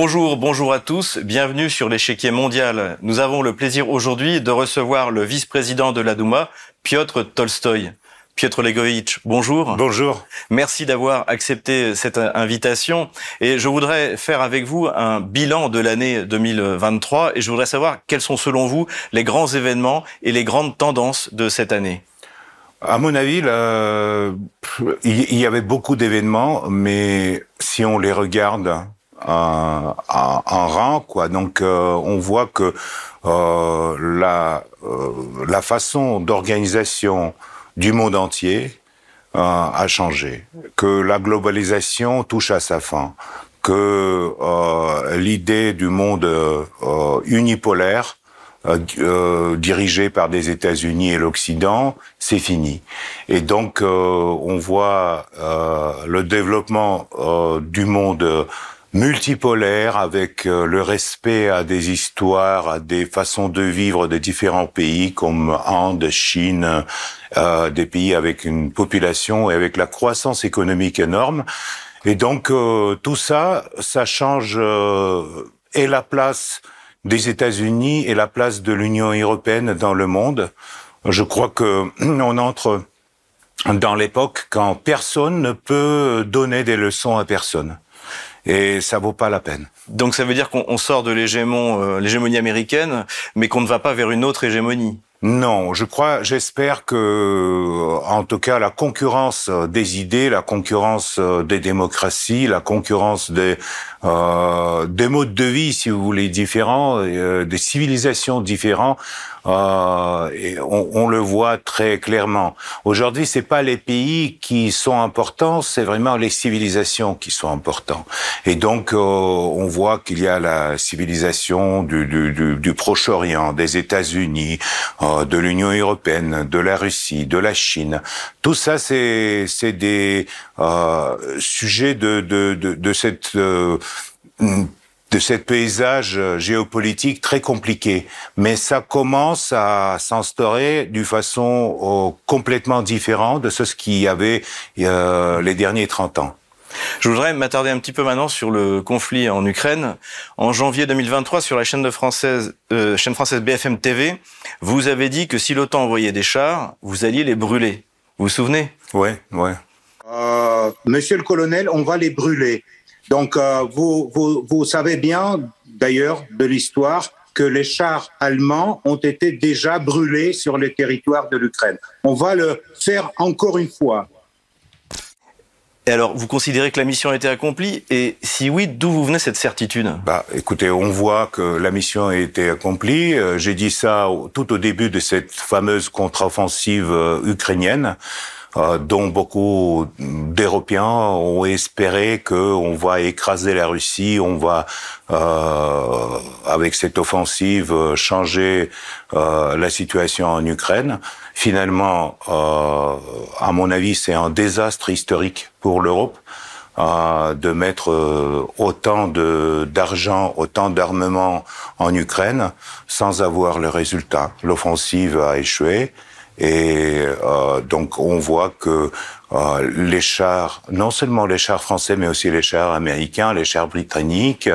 Bonjour, bonjour à tous, bienvenue sur l'échiquier mondial. Nous avons le plaisir aujourd'hui de recevoir le vice-président de la Douma, Piotr Tolstoï. Piotr Legovitch, bonjour. Bonjour. Merci d'avoir accepté cette invitation. Et je voudrais faire avec vous un bilan de l'année 2023 et je voudrais savoir quels sont selon vous les grands événements et les grandes tendances de cette année. À mon avis, il y avait beaucoup d'événements, mais si on les regarde en, rang, quoi. Donc, euh, on voit que euh, la, euh, la façon d'organisation du monde entier a changé, que la globalisation touche à sa fin, que l'idée du monde unipolaire dirigé par des États-Unis et l'Occident, c'est fini. Et donc, on voit le développement du monde multipolaire avec euh, le respect à des histoires, à des façons de vivre de différents pays comme Inde, Chine, euh, des pays avec une population et avec la croissance économique énorme. Et donc euh, tout ça, ça change euh, et la place des États-Unis et la place de l'Union européenne dans le monde. Je crois que on entre dans l'époque quand personne ne peut donner des leçons à personne et ça vaut pas la peine. Donc ça veut dire qu'on sort de euh, l'hégémonie américaine, mais qu'on ne va pas vers une autre hégémonie. Non, je crois, j'espère que, en tout cas, la concurrence des idées, la concurrence des démocraties, la concurrence des euh, des modes de vie, si vous voulez, différents, euh, des civilisations différentes, euh, on, on, le voit très clairement. Aujourd'hui, c'est pas les pays qui sont importants, c'est vraiment les civilisations qui sont importantes. Et donc, euh, on voit qu'il y a la civilisation du, du, du Proche-Orient, des États-Unis, euh, de l'Union européenne, de la Russie, de la Chine. Tout ça, c'est des sujets de, de, de, de cette de cette paysage géopolitique très compliqué. Mais ça commence à s'instaurer d'une façon euh, complètement différente de ce qu'il y avait euh, les derniers 30 ans. Je voudrais m'attarder un petit peu maintenant sur le conflit en Ukraine. En janvier 2023, sur la chaîne, de française, euh, chaîne française BFM TV, vous avez dit que si l'OTAN envoyait des chars, vous alliez les brûler. Vous vous souvenez? Oui, oui. Euh, monsieur le colonel, on va les brûler. Donc, euh, vous, vous, vous savez bien, d'ailleurs, de l'histoire, que les chars allemands ont été déjà brûlés sur le territoire de l'Ukraine. On va le faire encore une fois. Et alors, vous considérez que la mission a été accomplie? Et si oui, d'où vous venez cette certitude? Bah, écoutez, on voit que la mission a été accomplie. Euh, j'ai dit ça tout au début de cette fameuse contre-offensive euh, ukrainienne. Euh, dont beaucoup d'Européens ont espéré qu'on va écraser la Russie, on va, euh, avec cette offensive, changer euh, la situation en Ukraine. Finalement, euh, à mon avis, c'est un désastre historique pour l'Europe. Euh, de mettre autant d'argent, autant d'armement en Ukraine sans avoir le résultat. L'offensive a échoué et euh, donc on voit que euh, les chars, non seulement les chars français, mais aussi les chars américains, les chars britanniques,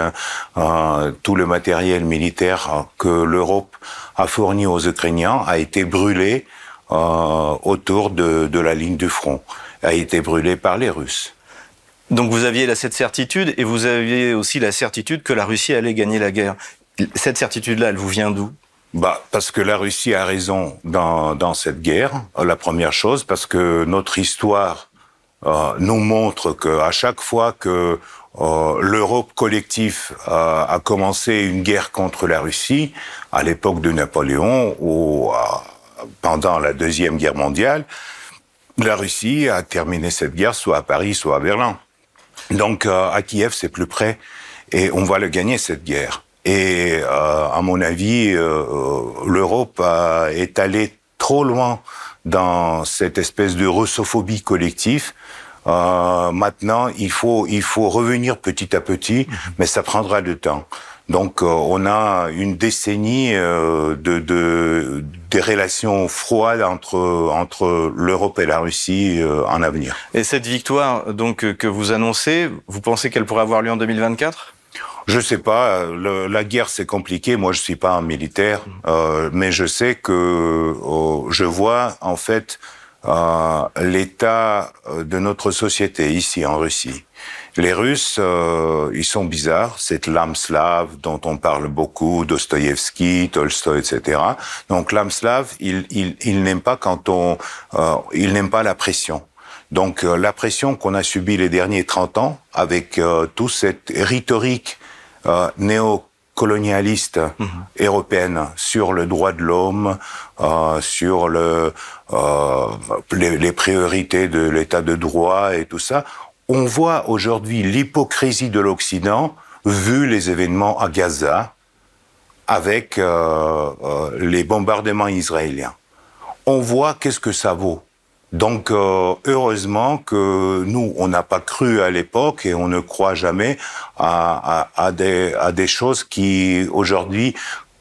euh, tout le matériel militaire que l'Europe a fourni aux Ukrainiens a été brûlé euh, autour de, de la ligne du front, a été brûlé par les Russes. Donc vous aviez cette certitude et vous aviez aussi la certitude que la Russie allait gagner la guerre. Cette certitude-là, elle vous vient d'où? Bah, parce que la Russie a raison dans, dans cette guerre, la première chose, parce que notre histoire euh, nous montre que à chaque fois que euh, l'Europe collective euh, a commencé une guerre contre la Russie, à l'époque de Napoléon ou euh, pendant la Deuxième Guerre mondiale, la Russie a terminé cette guerre soit à Paris, soit à Berlin. Donc euh, à Kiev, c'est plus près, et on va le gagner cette guerre. Et euh, à mon avis, euh, euh, l'Europe est allée trop loin dans cette espèce de russophobie collective. Euh, maintenant, il faut il faut revenir petit à petit, mhm. mais ça prendra du temps. Donc, euh, on a une décennie euh, de, de, des relations froides entre entre l'Europe et la Russie en avenir. Et cette victoire donc que vous annoncez, vous pensez qu'elle pourrait avoir lieu en 2024 Je sais pas. la guerre c'est compliqué. Moi je suis pas un militaire, mm. euh, mais je sais que oh, je vois en fait euh, l'état de notre société ici en Russie. Les Russes, euh, ils sont bizarres. Cette l'âme slave dont on parle beaucoup, Dostoïevski, Tolstoï, etc. Donc l'âme slave, il, il, il n'aime pas quand on, euh, il n'aime pas la pression. Donc euh, la pression qu'on a subie les derniers 30 ans, avec euh, toute cette rhétorique euh, néocolonialiste mhm. européenne sur le droit de l'homme, sur le, les, les priorités de l'état de droit et tout ça, on voit aujourd'hui l'hypocrisie de l'Occident vu les événements à Gaza avec euh, euh, les bombardements israéliens. On voit qu'est-ce que ça vaut. Donc euh, heureusement que nous, on n'a pas cru à l'époque et on ne croit jamais à, à, des, à des choses qui aujourd'hui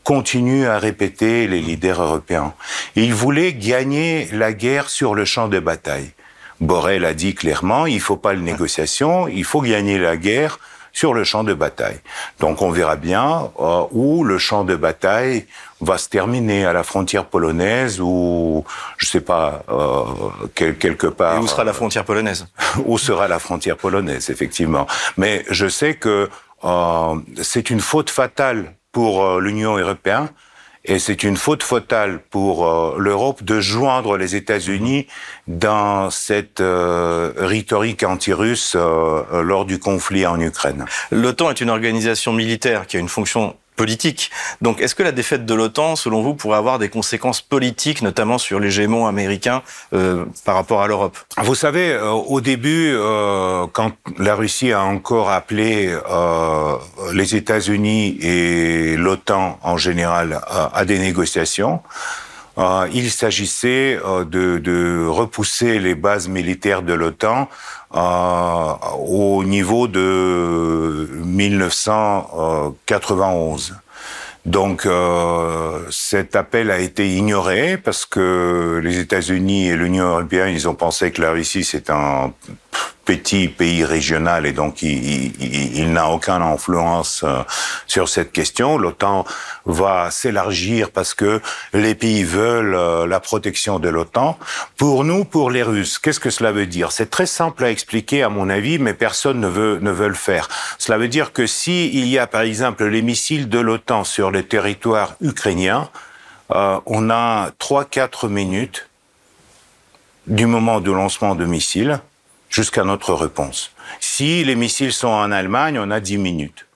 continuent à répéter les leaders européens. Ils voulaient gagner la guerre sur le champ de bataille. Borrell a dit clairement, il faut pas de négociation, il faut gagner la guerre sur le champ de bataille. Donc on verra bien euh, où le champ de bataille va se terminer à la frontière polonaise ou je sais pas euh, quelque part. Et où sera la frontière polonaise? Où sera la frontière polonaise effectivement. Mais je sais que euh, c'est une faute fatale pour euh, l'Union européenne et c'est une faute fatale pour euh, l'Europe de joindre les États-Unis dans cette euh, rhétorique anti-russe euh, lors du conflit en Ukraine. L'OTAN est une organisation militaire qui a une fonction Donc, est-ce que la défaite de l'OTAN, selon vous, pourrait avoir des conséquences politiques, notamment sur l'hégémon américain euh, par rapport à l'Europe? Vous savez, euh, au début, euh, quand la Russie a encore appelé les États-Unis et l'OTAN en général à des négociations, euh, il s'agissait de, de, repousser les bases militaires de l'OTAN euh, au niveau de 1991. Donc euh, cet appel a été ignoré parce que les États-Unis et l'Union européenne, ils ont pensé que la Russie c'est un petit pays régional et donc il, n'a aucune influence euh, sur cette question. L'OTAN va s'élargir parce que les pays veulent euh, la protection de l'OTAN. Pour nous, pour les Russes, qu'est-ce que cela veut dire? C'est très simple à expliquer à mon avis, mais personne ne veut ne veut le faire. Cela veut dire que si il y a par exemple les missiles de l'OTAN sur le territoire ukrainien, euh, on a 3-4 minutes du moment du lancement de missiles jusqu'à notre réponse. Si les missiles sont en Allemagne, on a 10 minutes.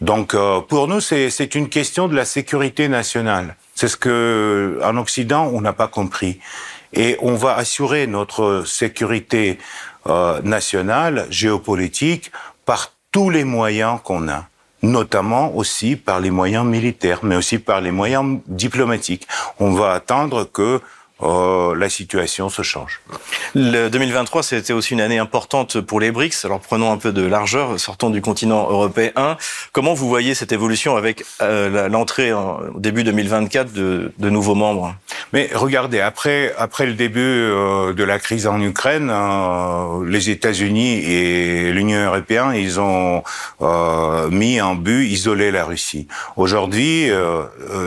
Donc euh, pour nous, c'est une question de la sécurité nationale. C'est ce que en Occident on n'a pas compris. Et on va assurer notre sécurité euh, nationale, géopolitique, par tous les moyens qu'on a notamment aussi par les moyens militaires, mais aussi par les moyens diplomatiques. On va attendre que Oh, la situation se change. Le 2023, c'était aussi une année importante pour les BRICS. Alors prenons un peu de largeur, sortons du continent européen. Comment vous voyez cette évolution avec euh, l'entrée au début 2024 de, de, nouveaux membres? Mais regardez, après après le début euh, de la crise en Ukraine, euh, les États-Unis et l'Union européenne, ils ont mis en but isoler la Russie. Aujourd'hui,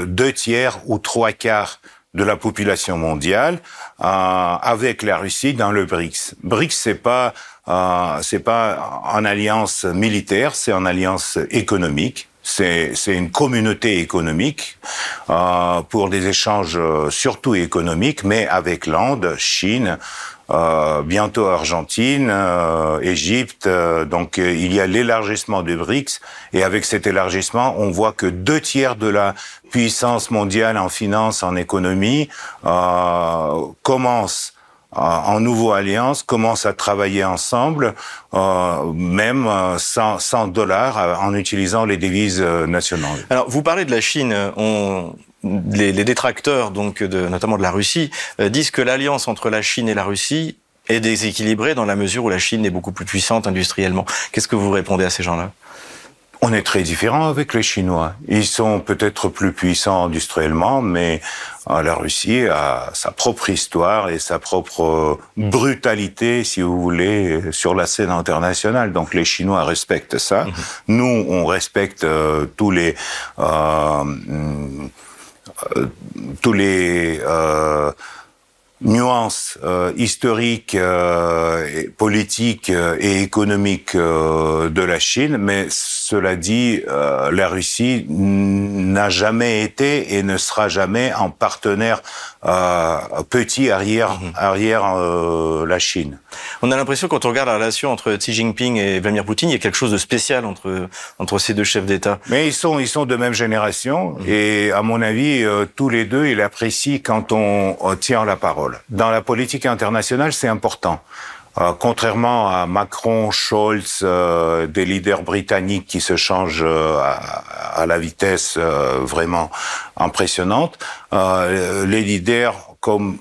deux tiers ou trois quarts de la population mondiale euh, avec la Russie dans le BRICS. BRICS c'est pas euh, c'est pas en alliance militaire, c'est en alliance économique. C'est une communauté économique euh, pour des échanges euh, surtout économiques, mais avec l'Inde, Chine, euh, bientôt Argentine, euh, Égypte. Euh, donc il y a l'élargissement du BRICS et avec cet élargissement, on voit que deux tiers de la puissance mondiale en finance, en économie, euh, commencent en nouveau alliance, commencent à travailler ensemble, euh, même sans, sans dollars, en utilisant les devises nationales. Alors, vous parlez de la Chine. On, les, les, détracteurs, donc de, notamment de la Russie, euh, disent que l'alliance entre la Chine et la Russie est déséquilibrée dans la mesure où la Chine est beaucoup plus puissante industriellement. Qu'est-ce que vous répondez à ces gens-là? On est très différent avec les Chinois. Ils sont peut-être plus puissants industriellement, mais euh, la Russie a sa propre histoire et sa propre brutalité, si vous voulez, sur la scène internationale. Donc les Chinois respectent ça. Mhm. Nous, on respecte euh, tous les euh, euh tous les nuances euh, historiques, euh, politiques euh, et économiques euh, de la Chine, mais cela dit, la Russie n'a jamais été et ne sera jamais un partenaire petit arrière mhm. arrière la Chine. On a l'impression quand on regarde la relation entre Xi Jinping et Vladimir Poutine, il y a quelque chose de spécial entre entre ces deux chefs d'État. Mais ils sont ils sont de même génération mhm. et à mon avis tous les deux ils apprécient quand on tient la parole. Dans la politique internationale, c'est important. Euh, contrairement à Macron, Scholz, euh, des leaders britanniques qui se changent euh, à, la vitesse vraiment impressionnante, les leaders comme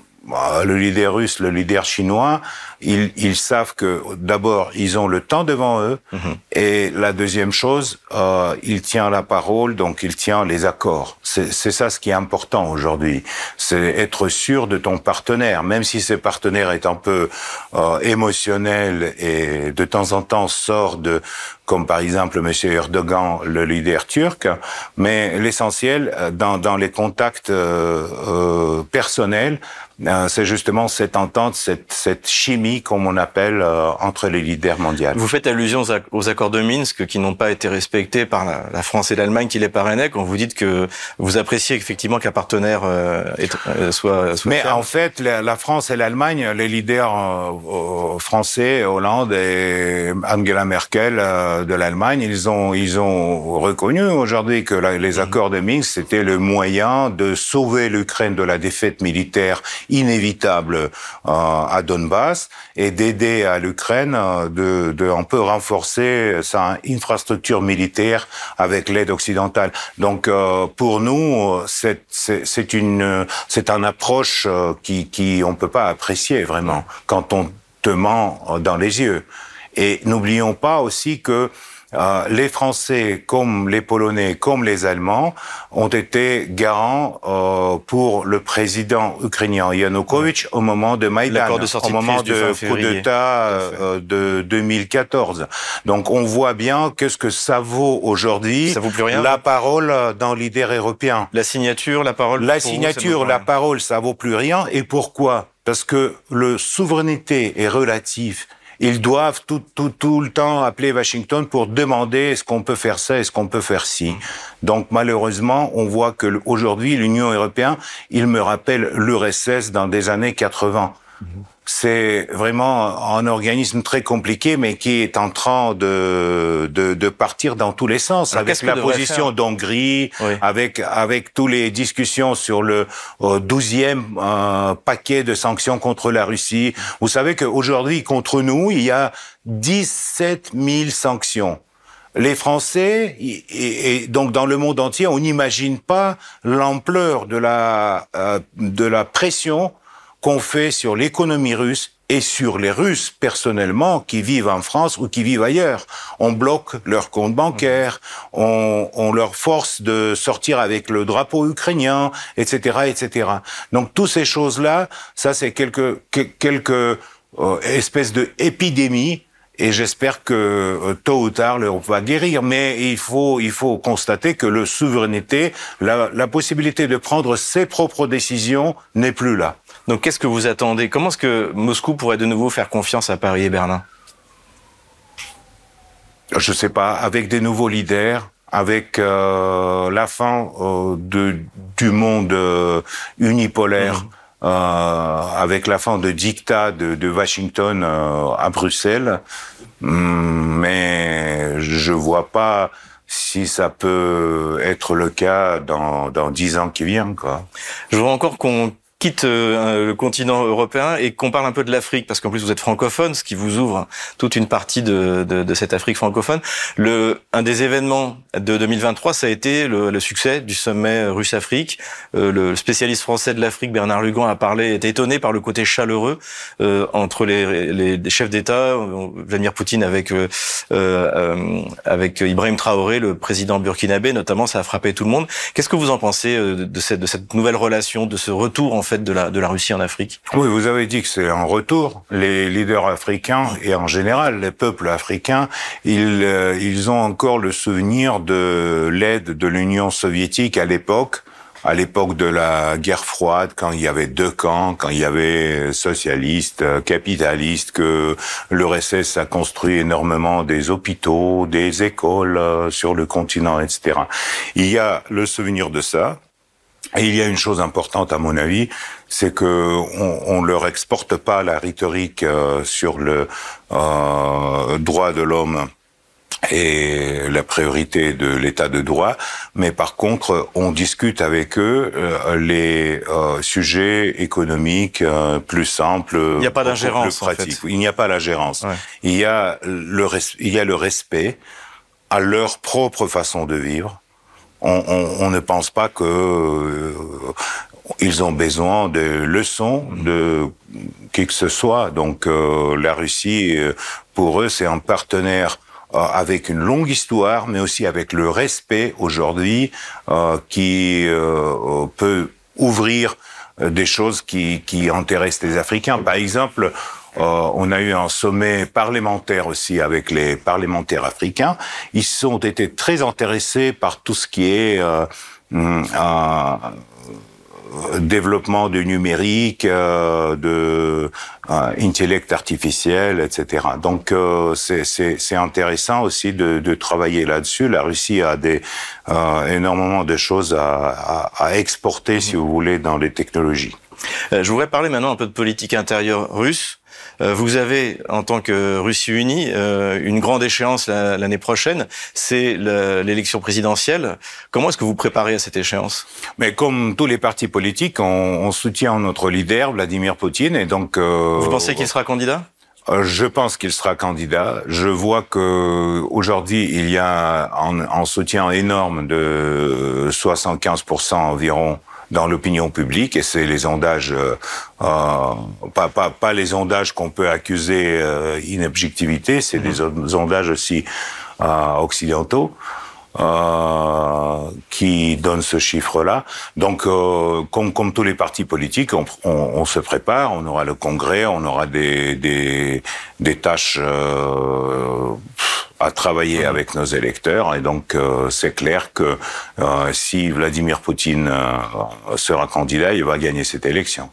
le leader russe, le leader chinois, ils, ils savent que d'abord ils ont le temps devant eux mhm. et la deuxième chose, euh, il tient la parole, donc il tient les accords. C'est ça ce qui est important aujourd'hui, c'est être sûr de ton partenaire, même si ce partenaire est un peu euh, émotionnel et de temps en temps sort de comme par exemple M. Erdogan, le leader turc, mais l'essentiel euh, dans, dans les contacts euh, euh personnels, c'est justement cette entente, cette, cette chimie, comme on appelle, euh, entre les leaders mondiaux. Vous faites allusion aux accords de Minsk qui n'ont pas été respectés par la, France et l'Allemagne qui les parrainaient quand vous dites que vous appréciez effectivement qu'un partenaire euh, soit, soit, Mais en fait, la, France et l'Allemagne, les leaders français, Hollande et Angela Merkel de l'Allemagne, ils ont, ils ont reconnu aujourd'hui que les mmh. accords de Minsk, c'était le moyen de sauver l'Ukraine de la défaite militaire inévitable euh, à Donbass et d'aider à l'Ukraine euh, de, de un peu renforcer sa infrastructure militaire avec l'aide occidentale. Donc euh, pour nous, c'est une c'est une approche qui qui on peut pas apprécier vraiment quand on te ment dans les yeux. Et n'oublions pas aussi que euh, les Français, comme les Polonais, comme les Allemands, ont été garants euh, pour le président ukrainien Yanukovych au moment de Maïdan, au moment du coup d'État euh, de 2014. Donc on voit bien qu'est-ce que ça vaut aujourd'hui. La parole d'un leader européen. La signature, la parole. La signature, la parole, ça vaut plus rien. Et pourquoi? Parce que le souveraineté est relative ils doivent tout, tout, tout le temps appeler Washington pour demander est-ce qu'on peut faire ça, est-ce qu'on peut faire ci. Donc malheureusement, on voit que aujourd'hui l'Union européenne, il me rappelle l'URSS dans des années 80 c'est vraiment un organisme très compliqué, mais qui est en train de, de, de partir dans tous les sens, avec la position d'Hongrie, avec, avec toutes les discussions sur le euh, douzième euh, paquet de sanctions contre la Russie. Vous savez qu'aujourd'hui, contre nous, il y a 17 000 sanctions les Français, et, donc dans le monde entier, on n'imagine pas l'ampleur de la euh, de la pression qu'on fait sur l'économie russe et sur les Russes personnellement qui vivent en France ou qui vivent ailleurs. On bloque leurs comptes bancaires, on, on leur force de sortir avec le drapeau ukrainien, etc., etc. Donc toutes ces choses-là, ça c'est quelques quelques euh, espèces de épidémies et j'espère que euh, tôt ou tard l'Europe va guérir. Mais il faut il faut constater que le souveraineté, la, la possibilité de prendre ses propres décisions n'est plus là. Donc qu'est-ce que vous attendez? Comment est-ce que Moscou pourrait de nouveau faire confiance à Paris et Berlin? Je ne sais pas, avec des nouveaux leaders, avec euh, la fin euh, de, du monde euh, unipolaire, mmh. avec la fin de dictat de, de Washington à Bruxelles, mmh, mais je vois pas si ça peut être le cas dans dans dix ans qui viennent quoi. Je vois encore qu'on quitte euh, le continent européen et qu'on parle un peu de l'Afrique, parce qu'en plus vous êtes francophone, ce qui vous ouvre toute une partie de, de, de, cette Afrique francophone. Le, un des événements de 2023, ça a été le, le succès du sommet Russe-Afrique. Euh, le spécialiste français de l'Afrique, Bernard Lugan, a parlé, était étonné par le côté chaleureux euh, entre les, les, chefs d'État, Vladimir Poutine avec euh, euh, avec Ibrahim Traoré, le président burkinabé, notamment, ça a frappé tout le monde. Qu'est-ce que vous en pensez de cette, de cette nouvelle relation, de ce retour en Oui, vous avez dit que c'est un retour. Les leaders africains et en général les peuples africains, ils, euh, ils ont encore le souvenir de l'aide de l'Union soviétique à l'époque à l'époque de la guerre froide, quand il y avait deux camps, quand il y avait socialistes, capitalistes, que l'URSS a construit énormément des hôpitaux, des écoles euh, sur le continent, etc. Il y a le souvenir de ça, et il y a une chose importante à mon avis, c'est que on, on leur exporte pas la rhétorique euh, sur le euh, droit de l'homme et la priorité de l'état de droit, mais par contre, on discute avec eux euh, les euh, sujets économiques euh, plus simples, il n'y a pas d'ingérence, En fait. Il n'y a pas l'ingérence. Ouais. Il y a le il y a le respect à leur propre façon de vivre on, on, on, ne pense pas que euh, ils ont besoin de leçons de qui que ce soit. Donc euh, la Russie, euh, pour eux, c'est un partenaire avec une longue histoire, mais aussi avec le respect aujourd'hui qui peut ouvrir des choses qui, qui intéressent les Africains. Par exemple, euh, on a eu un sommet parlementaire aussi avec les parlementaires africains. Ils ont été très intéressés par tout ce qui est euh, hum, développement du numérique, euh, de euh, intellect artificiel, etc. Donc euh, c'est intéressant aussi de, de travailler là-dessus. La Russie a des énormément de choses à, à, à exporter, si vous voulez, dans les technologies. je voudrais parler maintenant un peu de politique intérieure russe. Euh, vous avez, en tant que Russie unie, euh, une grande échéance l'année prochaine, c'est l'élection présidentielle. Comment est-ce que vous préparez à cette échéance? Mais comme tous les partis politiques, on, soutient notre leader, Vladimir Poutine, et donc... Euh, vous pensez qu'il sera candidat? Je pense qu'il sera candidat. Je vois que aujourd'hui il y a un, un soutien énorme de 75% environ dans l'opinion publique et c'est les sondages, euh, euh, pas, pas, pas les sondages qu'on peut accuser euh, inobjectivité, c'est des mhm. sondages aussi euh, occidentaux. Euh, qui donnent ce chiffre-là. Donc, euh, comme, comme tous les partis politiques, on, on, on, se prépare. On aura le congrès, on aura des, des, des tâches euh, à travailler avec nos électeurs et donc euh, c'est clair que euh, si Vladimir Poutine euh, sera candidat, il va gagner cette élection.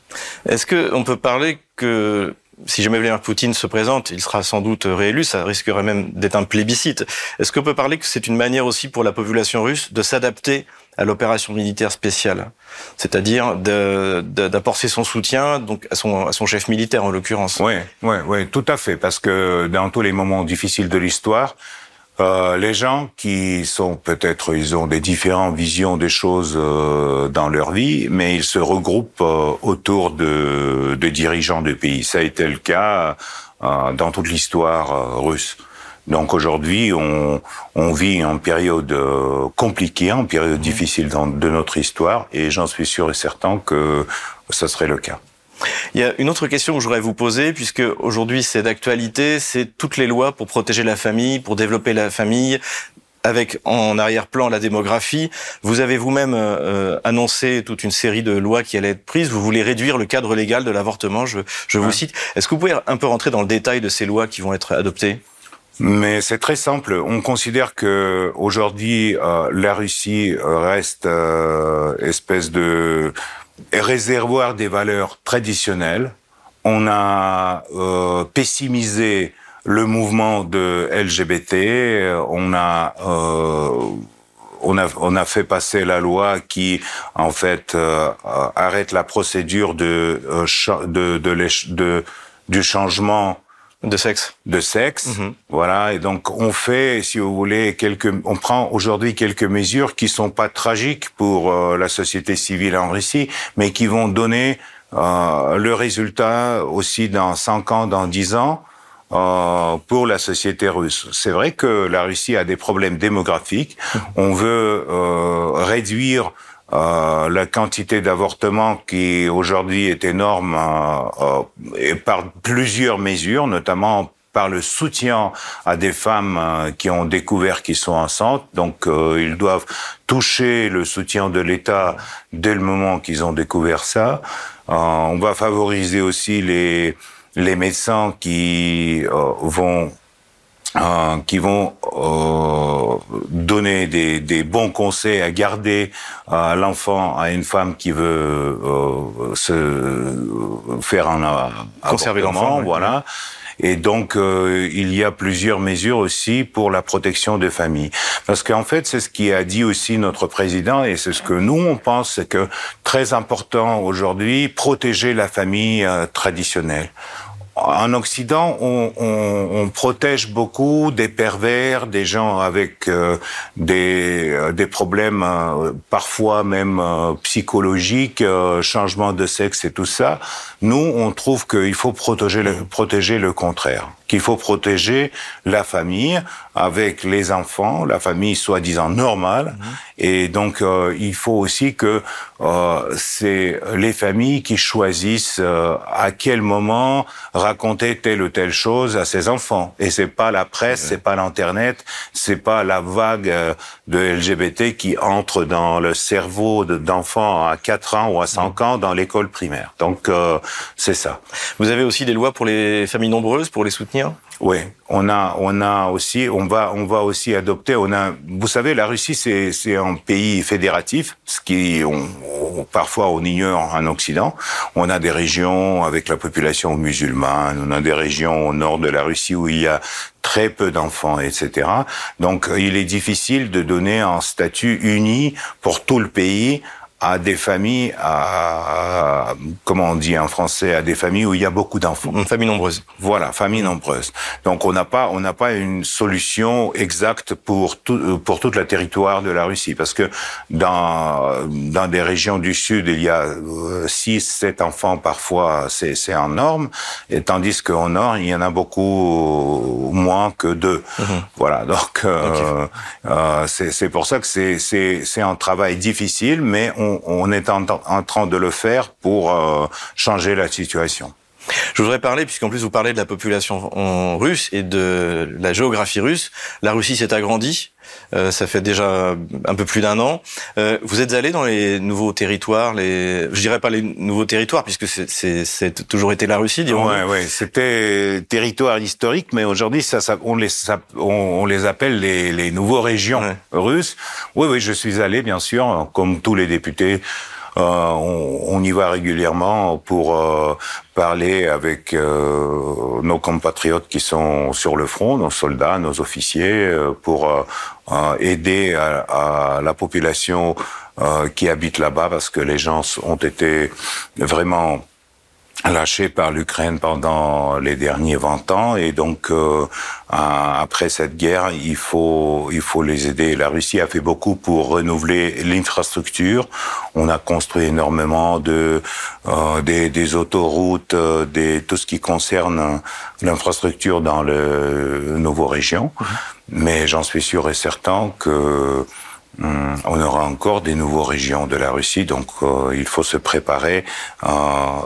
Est-ce que on peut parler que si jamais Vladimir Poutine se présente, il sera sans doute réélu, ça risquerait même d'être un plébiscite. Est-ce qu'on peut parler que c'est une manière aussi pour la population russe de s'adapter à l'opération militaire spéciale, c'est-à-dire d'apporter son soutien donc à son, à son chef militaire en l'occurrence. Oui, oui, oui, tout à fait, parce que dans tous les moments difficiles de l'histoire, euh, les gens qui sont peut-être, ils ont des différentes visions des choses euh, dans leur vie, mais ils se regroupent euh, autour de, de, dirigeants de pays. Ça a été le cas euh, dans toute l'histoire euh, russe. Donc aujourd'hui, on, on, vit une période euh, compliquée, une période mmh. difficile dans, de notre histoire, et j'en suis sûr et certain que ce serait le cas. Il y a une autre question que je voudrais vous poser, puisque aujourd'hui c'est d'actualité, c'est toutes les lois pour protéger la famille, pour développer la famille, avec en arrière-plan la démographie. Vous avez vous-même euh, annoncé toute une série de lois qui allaient être prises. Vous voulez réduire le cadre légal de l'avortement, je, je vous cite. Est-ce que vous pouvez un peu rentrer dans le détail de ces lois qui vont être adoptées? Mais c'est très simple. On considère que aujourd'hui euh, la Russie reste euh, espèce de réservoir des valeurs traditionnelles. On a euh, pessimisé le mouvement de LGBT. On a euh, on a, on a fait passer la loi qui, en fait, euh, arrête la procédure de, euh, de, de, de, du changement de sexe. De sexe, mm -hmm. voilà. Et donc on fait, si vous voulez, quelques, on prend aujourd'hui quelques mesures qui sont pas tragiques pour euh, la société civile en Russie, mais qui vont donner euh, le résultat aussi dans 5 ans, dans 10 ans euh, pour la société russe. C'est vrai que la Russie a des problèmes démographiques. On veut euh, réduire euh, la quantité d'avortements qui aujourd'hui est énorme euh, et par plusieurs mesures, notamment par le soutien à des femmes euh, qui ont découvert qu'ils sont enceintes. Donc, euh, ils doivent toucher le soutien de l'État dès le moment qu'ils ont découvert ça. Euh, on va favoriser aussi les, les médecins qui vont qui vont donner des, des, bons conseils à garder l'enfant à une femme qui veut se faire un conserver l'enfant, voilà. Et donc, euh, il y a plusieurs mesures aussi pour la protection des familles. Parce qu'en fait, c'est ce qui a dit aussi notre président, et c'est ce que nous, on pense, c'est que très important aujourd'hui, protéger la famille euh, traditionnelle en Occident, on, on, on, protège beaucoup des pervers, des gens avec euh, des, euh, des problèmes euh, parfois même psychologiques, changement de sexe et tout ça. Nous, on trouve qu'il faut protéger le, protéger le contraire, qu'il faut protéger la famille avec les enfants, la famille soi-disant normale. Mhm. Et donc, il faut aussi que c'est les familles qui choisissent à quel moment raconter telle ou telle chose à ses enfants. Et c'est pas la presse, c'est pas l'internet, c'est pas la vague euh, de LGBT qui entre dans le cerveau d'enfants à 4 ans ou à 5 ans dans l'école primaire. Donc euh, c'est ça. Vous avez aussi des lois pour les familles nombreuses pour les soutenir oui, on a, on a aussi, on va, on va aussi adopter. On a, vous savez, la Russie c'est c'est un pays fédératif, ce qui on, parfois on ignore en Occident. On a des régions avec la population musulmane, on a des régions au nord de la Russie où il y a très peu d'enfants, etc. Donc il est difficile de donner un statut uni pour tout le pays à des familles, à, comment on dit en français, à des familles où il y a beaucoup d'enfants. Une famille nombreuse. Voilà, famille nombreuse. Donc on n'a pas, on n'a pas une solution exacte pour tout, pour toute la territoire de la Russie, parce que dans dans des régions du sud il y a 6, euh, 7 enfants parfois, c'est c'est en norme, et tandis qu'au nord il y en a beaucoup moins que deux. Mhm. Voilà, donc euh, euh, c'est c'est pour ça que c'est c'est c'est un travail difficile, mais on on, est en, train de le faire pour euh, changer la situation. Je voudrais parler, puisqu'en plus vous parlez de la population russe et de la géographie russe. La Russie s'est agrandie. Euh, ça fait déjà un peu plus d'un an. Euh, vous êtes allé dans les nouveaux territoires, les, je dirais pas les nouveaux territoires, puisque c'est toujours été la Russie, dirons Ouais, ouais, c'était territoire historique, mais aujourd'hui, ça, ça, on les, on, les appelle les, les nouveaux régions russes. Oui, oui, je suis allé, bien sûr, comme tous les députés. Euh, on, y va régulièrement pour euh, parler avec euh, nos compatriotes qui sont sur le front, nos soldats, nos officiers, pour aider à, la population qui habite là-bas parce que les gens ont été vraiment lâchés par l'Ukraine pendant les derniers 20 ans. Et donc euh, après cette guerre il faut il faut les aider. La Russie a fait beaucoup pour renouveler l'infrastructure. On a construit énormément de euh, des, des, autoroutes euh, des tout ce qui concerne l'infrastructure dans le nouveau région. Mmh. mais j'en suis sûr et certain que encore des nouveaux régions de la Russie, donc euh, il faut se préparer euh,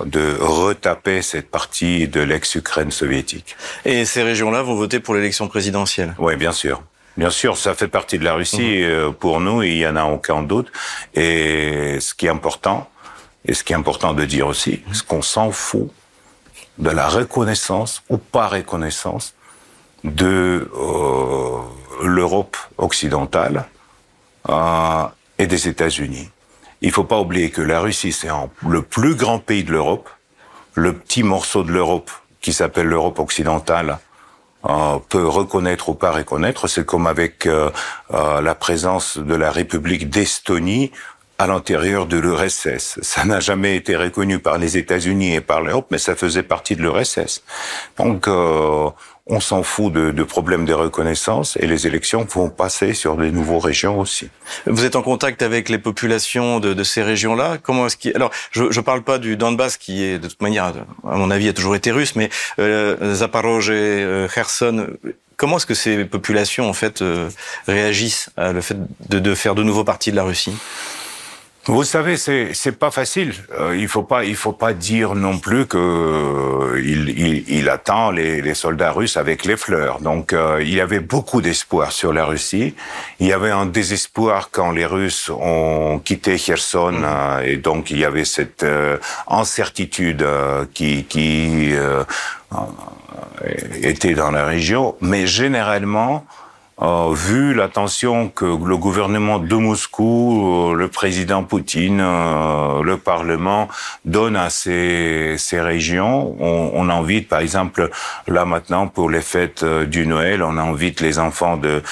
de retaper cette partie de l'ex-Ukraine soviétique. Et ces régions-là vont voter pour l'élection présidentielle? Oui, bien sûr. Bien sûr, ça fait partie de la Russie. Mhm. Euh, pour nous, il y en a aucun doute. Et ce qui est important, et ce qui est important de dire aussi, ce qu'on s'en fout de la reconnaissance ou pas reconnaissance de l'Europe occidentale euh, et des États-Unis. Il faut pas oublier que la Russie, c'est le plus grand pays de l'Europe. Le petit morceau de l'Europe qui s'appelle l'Europe occidentale euh, peut reconnaître ou pas reconnaître. C'est comme avec euh, euh la présence de la République d'Estonie à l'intérieur de l'URSS. Ça n'a jamais été reconnu par les États-Unis et par l'Europe, mais ça faisait partie de l'URSS. Donc, euh, on s'en fout de, de, problèmes de reconnaissance et les élections vont passer sur des nouveaux régions aussi. Vous êtes en contact avec les populations de, de ces régions-là? Comment est-ce qu'il alors je ne parle pas du Donbass qui est de toute manière à mon avis a toujours été russe, mais euh, Zaporozhye, euh, Kherson. Comment est-ce que ces populations en fait euh, réagissent à le fait de, de faire de nouveau partie de la Russie? Vous savez, c'est c'est pas facile. Euh, il faut pas il faut pas dire non plus que euh, il, il, il, attend les, les, soldats russes avec les fleurs. Donc euh, il y avait beaucoup d'espoir sur la Russie. Il y avait un désespoir quand les Russes ont quitté Kherson mmh. et donc il y avait cette incertitude qui qui était dans la région. Mais généralement euh, vu l'attention que le gouvernement de Moscou, euh, le président Poutine, euh, le Parlement donne à ces, ces régions, on, on, invite, par exemple, là maintenant pour les fêtes du Noël, on invite les enfants de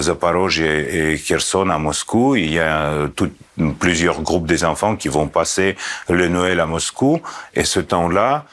Zaporozhye et, et Kherson à Moscou. Il y a tout, plusieurs groupes des enfants qui vont passer le Noël à Moscou, et ce temps-là,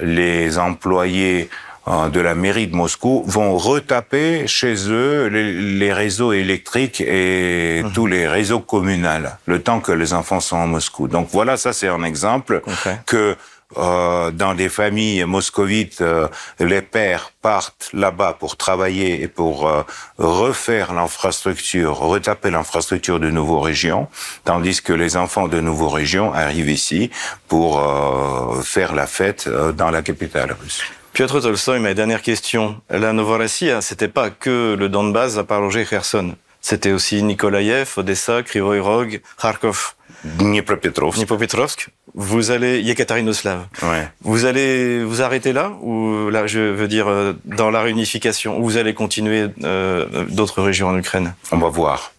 les employés de la mairie de Moscou vont retaper chez eux les, réseaux électriques et mmh. tous les réseaux communaux le temps que les enfants sont à Moscou. Donc voilà, ça c'est un exemple que euh, dans des familles moscovites, euh, les pères partent là-bas pour travailler et pour euh, refaire l'infrastructure, retaper l'infrastructure de nouveaux régions, tandis que les enfants de nouveaux régions arrivent ici pour euh, faire la fête dans la capitale russe. Piotr Tolstoy, ma dernière question. La Novorossiya, c'était pas que le Donbass, à part Kherson. C'était aussi Nikolaïev, Odessa, Krivoy Rog, Kharkov. Dnipropetrovsk. Dnipropetrovsk. Vous allez, Yekaterinoslav. Ouais. Vous allez vous arrêter là ou là, je veux dire, euh, dans la réunification, ou vous allez continuer euh, d'autres régions en Ukraine? On va voir.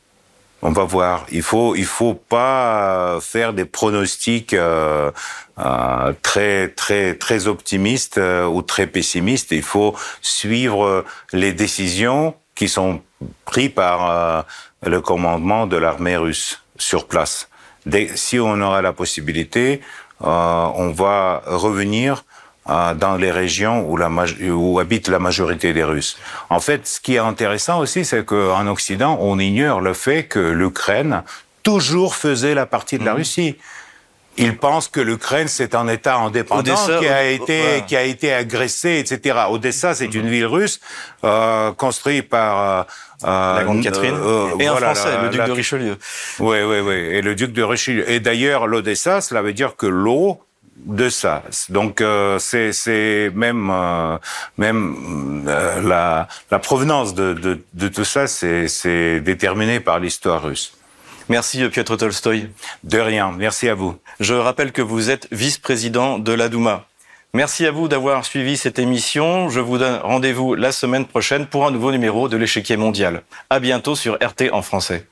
On va voir. Il faut, il faut pas faire des pronostics euh, euh, très, très, très optimistes euh, ou très pessimistes. Il faut suivre les décisions qui sont prises par euh, le commandement de l'armée russe sur place. Si on aura la possibilité, euh, on va revenir dans les régions où, la, où habite la majorité des Russes. En fait, ce qui est intéressant aussi, c'est qu'en Occident, on ignore le fait que l'Ukraine toujours faisait la partie de la mmh. Russie. Ils pensent que l'Ukraine c'est un État indépendant qui a été qui a été agressé, etc. Odessa c'est une ville russe euh, construite par euh, la grande Catherine euh, et un Français, le duc de Richelieu. Oui, oui, oui, et le duc de Richelieu. Et d'ailleurs, l'Odessa, cela veut dire que l'eau de ça. Donc euh, c'est même euh, même euh, la, la provenance de, de, de tout ça, c'est déterminé par l'histoire russe. Merci Piotr Tolstoy. De rien, merci à vous. Je rappelle que vous êtes vice-président de la Douma. Merci à vous d'avoir suivi cette émission. Je vous donne rendez-vous la semaine prochaine pour un nouveau numéro de l'échiquier mondial. À bientôt sur RT en français.